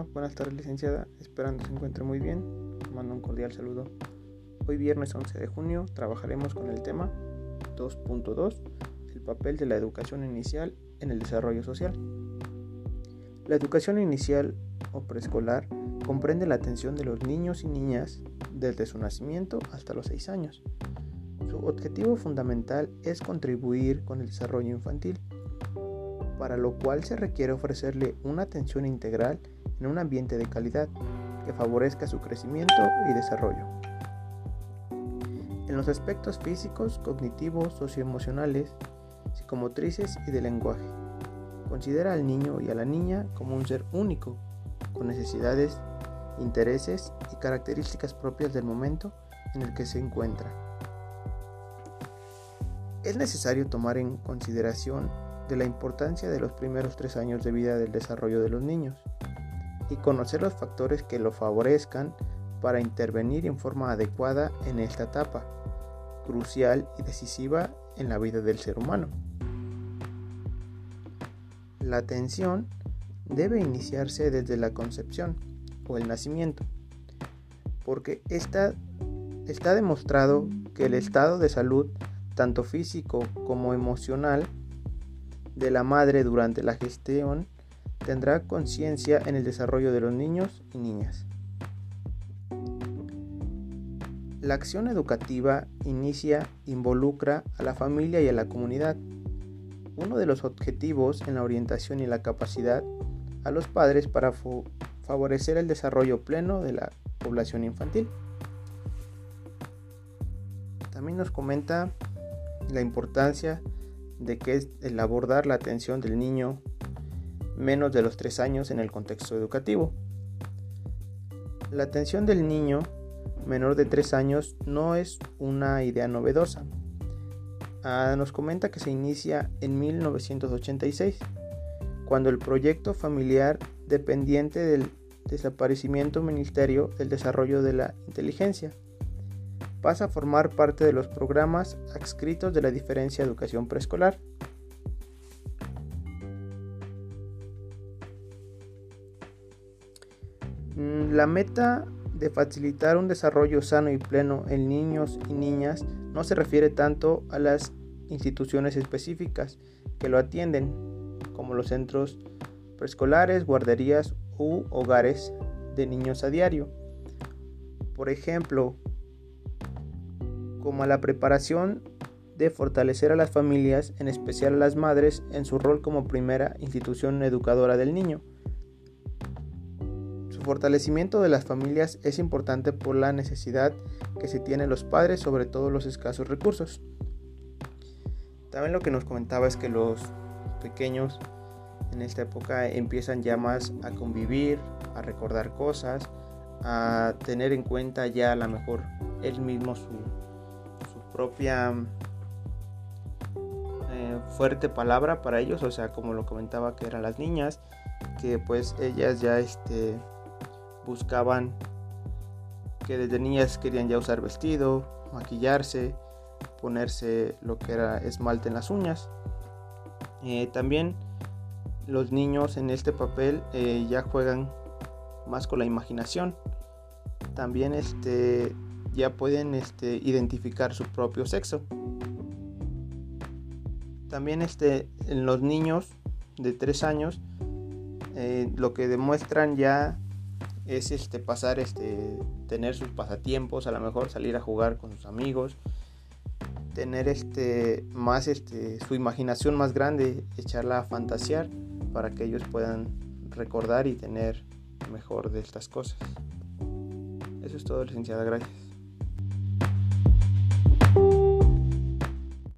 Buenas tardes licenciada, esperando se encuentre muy bien, mando un cordial saludo. Hoy viernes 11 de junio trabajaremos con el tema 2.2, el papel de la educación inicial en el desarrollo social. La educación inicial o preescolar comprende la atención de los niños y niñas desde su nacimiento hasta los 6 años. Su objetivo fundamental es contribuir con el desarrollo infantil para lo cual se requiere ofrecerle una atención integral en un ambiente de calidad que favorezca su crecimiento y desarrollo. En los aspectos físicos, cognitivos, socioemocionales, psicomotrices y de lenguaje. Considera al niño y a la niña como un ser único, con necesidades, intereses y características propias del momento en el que se encuentra. Es necesario tomar en consideración de la importancia de los primeros tres años de vida del desarrollo de los niños y conocer los factores que lo favorezcan para intervenir en forma adecuada en esta etapa, crucial y decisiva en la vida del ser humano. La atención debe iniciarse desde la concepción o el nacimiento, porque está, está demostrado que el estado de salud, tanto físico como emocional, de la madre durante la gestión tendrá conciencia en el desarrollo de los niños y niñas. La acción educativa inicia, involucra a la familia y a la comunidad. Uno de los objetivos en la orientación y la capacidad a los padres para favorecer el desarrollo pleno de la población infantil. También nos comenta la importancia de que es el abordar la atención del niño menos de los 3 años en el contexto educativo. La atención del niño menor de 3 años no es una idea novedosa. Ah, nos comenta que se inicia en 1986, cuando el proyecto familiar dependiente del desaparecimiento Ministerio del Desarrollo de la Inteligencia pasa a formar parte de los programas adscritos de la diferencia educación preescolar. La meta de facilitar un desarrollo sano y pleno en niños y niñas no se refiere tanto a las instituciones específicas que lo atienden, como los centros preescolares, guarderías u hogares de niños a diario. Por ejemplo, como a la preparación de fortalecer a las familias, en especial a las madres, en su rol como primera institución educadora del niño. Fortalecimiento de las familias es importante por la necesidad que se tienen los padres sobre todo los escasos recursos. También lo que nos comentaba es que los pequeños en esta época empiezan ya más a convivir, a recordar cosas, a tener en cuenta ya a lo mejor él mismo su, propia eh, fuerte palabra para ellos, o sea, como lo comentaba que eran las niñas, que pues ellas ya este, buscaban que desde niñas querían ya usar vestido, maquillarse, ponerse lo que era esmalte en las uñas. Eh, también los niños en este papel eh, ya juegan más con la imaginación. También este ya pueden este, identificar su propio sexo. También este, en los niños de 3 años eh, lo que demuestran ya es este, pasar, este, tener sus pasatiempos, a lo mejor salir a jugar con sus amigos, tener este, más este, su imaginación más grande, echarla a fantasear para que ellos puedan recordar y tener mejor de estas cosas. Eso es todo, licenciada. Gracias.